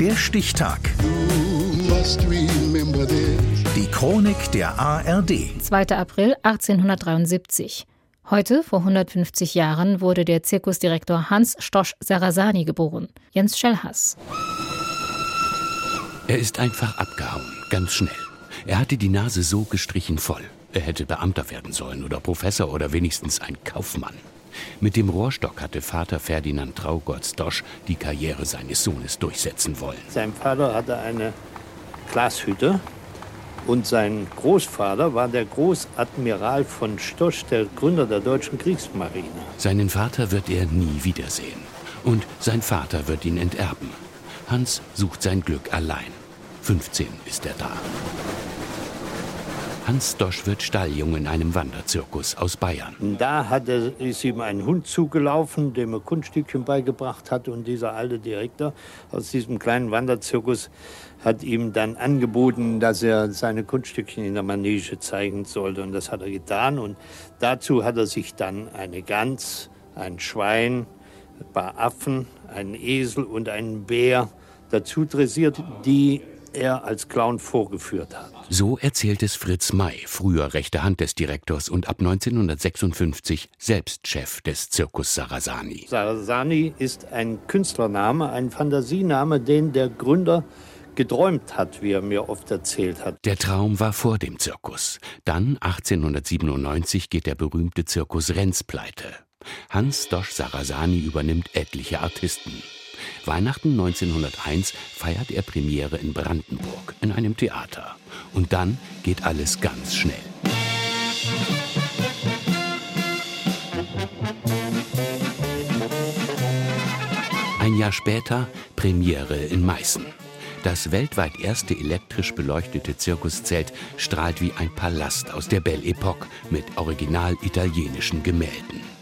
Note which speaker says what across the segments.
Speaker 1: Der Stichtag. Die Chronik der ARD.
Speaker 2: 2. April 1873. Heute, vor 150 Jahren, wurde der Zirkusdirektor Hans Stosch Sarasani geboren. Jens Schellhass.
Speaker 3: Er ist einfach abgehauen, ganz schnell. Er hatte die Nase so gestrichen voll. Er hätte Beamter werden sollen oder Professor oder wenigstens ein Kaufmann. Mit dem Rohrstock hatte Vater Ferdinand Traugott-Stosch die Karriere seines Sohnes durchsetzen wollen.
Speaker 4: Sein Vater hatte eine Glashütte und sein Großvater war der Großadmiral von Stosch, der Gründer der deutschen Kriegsmarine.
Speaker 3: Seinen Vater wird er nie wiedersehen. Und sein Vater wird ihn enterben. Hans sucht sein Glück allein. 15 ist er da. Hans Dosch wird Stalljung in einem Wanderzirkus aus Bayern.
Speaker 4: Da hat er, ist ihm ein Hund zugelaufen, dem er Kunststückchen beigebracht hat. Und dieser alte Direktor aus diesem kleinen Wanderzirkus hat ihm dann angeboten, dass er seine Kunststückchen in der Manege zeigen sollte. Und das hat er getan. Und dazu hat er sich dann eine Gans, ein Schwein, ein paar Affen, einen Esel und einen Bär dazu dressiert, die er als Clown vorgeführt hat.
Speaker 3: So erzählt es Fritz May, früher rechte Hand des Direktors und ab 1956 selbst Chef des Zirkus Sarasani.
Speaker 4: Sarasani ist ein Künstlername, ein Fantasiename, den der Gründer geträumt hat, wie er mir oft erzählt hat.
Speaker 3: Der Traum war vor dem Zirkus. Dann, 1897, geht der berühmte Zirkus Renz pleite. Hans Dosch Sarasani übernimmt etliche Artisten. Weihnachten 1901 feiert er Premiere in Brandenburg in einem Theater. Und dann geht alles ganz schnell. Ein Jahr später Premiere in Meißen. Das weltweit erste elektrisch beleuchtete Zirkuszelt strahlt wie ein Palast aus der Belle Epoque mit original italienischen Gemälden.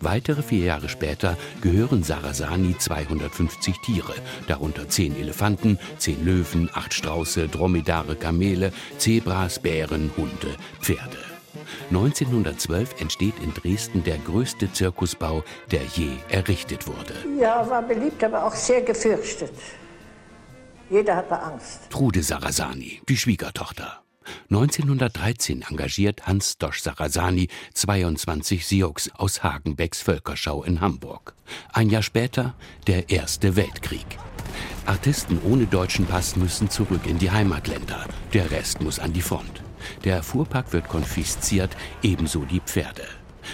Speaker 3: Weitere vier Jahre später gehören Sarasani 250 Tiere, darunter zehn Elefanten, zehn Löwen, acht Strauße, Dromedare, Kamele, Zebras, Bären, Hunde, Pferde. 1912 entsteht in Dresden der größte Zirkusbau, der je errichtet wurde.
Speaker 5: Ja, war beliebt, aber auch sehr gefürchtet. Jeder hatte Angst.
Speaker 3: Trude Sarasani, die Schwiegertochter. 1913 engagiert Hans Dosch Sarasani 22 Sioux aus Hagenbecks Völkerschau in Hamburg. Ein Jahr später der Erste Weltkrieg. Artisten ohne deutschen Pass müssen zurück in die Heimatländer. Der Rest muss an die Front. Der Fuhrpark wird konfisziert, ebenso die Pferde.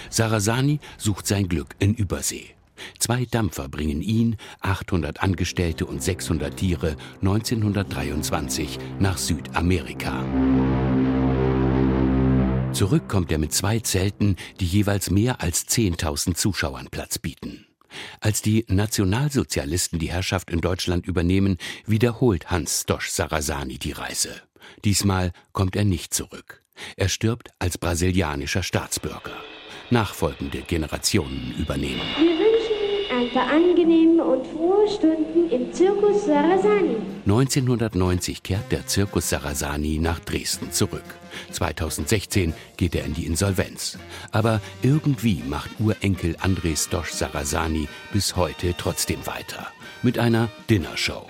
Speaker 3: Sarasani sucht sein Glück in Übersee. Zwei Dampfer bringen ihn, 800 Angestellte und 600 Tiere 1923 nach Südamerika. Zurück kommt er mit zwei Zelten, die jeweils mehr als 10.000 Zuschauern Platz bieten. Als die Nationalsozialisten die Herrschaft in Deutschland übernehmen, wiederholt Hans Stosch Sarasani die Reise. Diesmal kommt er nicht zurück. Er stirbt als brasilianischer Staatsbürger. Nachfolgende Generationen übernehmen
Speaker 6: paar angenehme und frohe Stunden im Zirkus Sarasani.
Speaker 3: 1990 kehrt der Zirkus Sarasani nach Dresden zurück. 2016 geht er in die Insolvenz. Aber irgendwie macht Urenkel Andres Dosch Sarasani bis heute trotzdem weiter. Mit einer Dinnershow.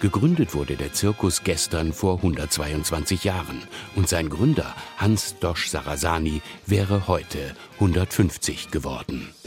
Speaker 3: Gegründet wurde der Zirkus gestern vor 122 Jahren und sein Gründer Hans Dosch Sarasani wäre heute 150 geworden.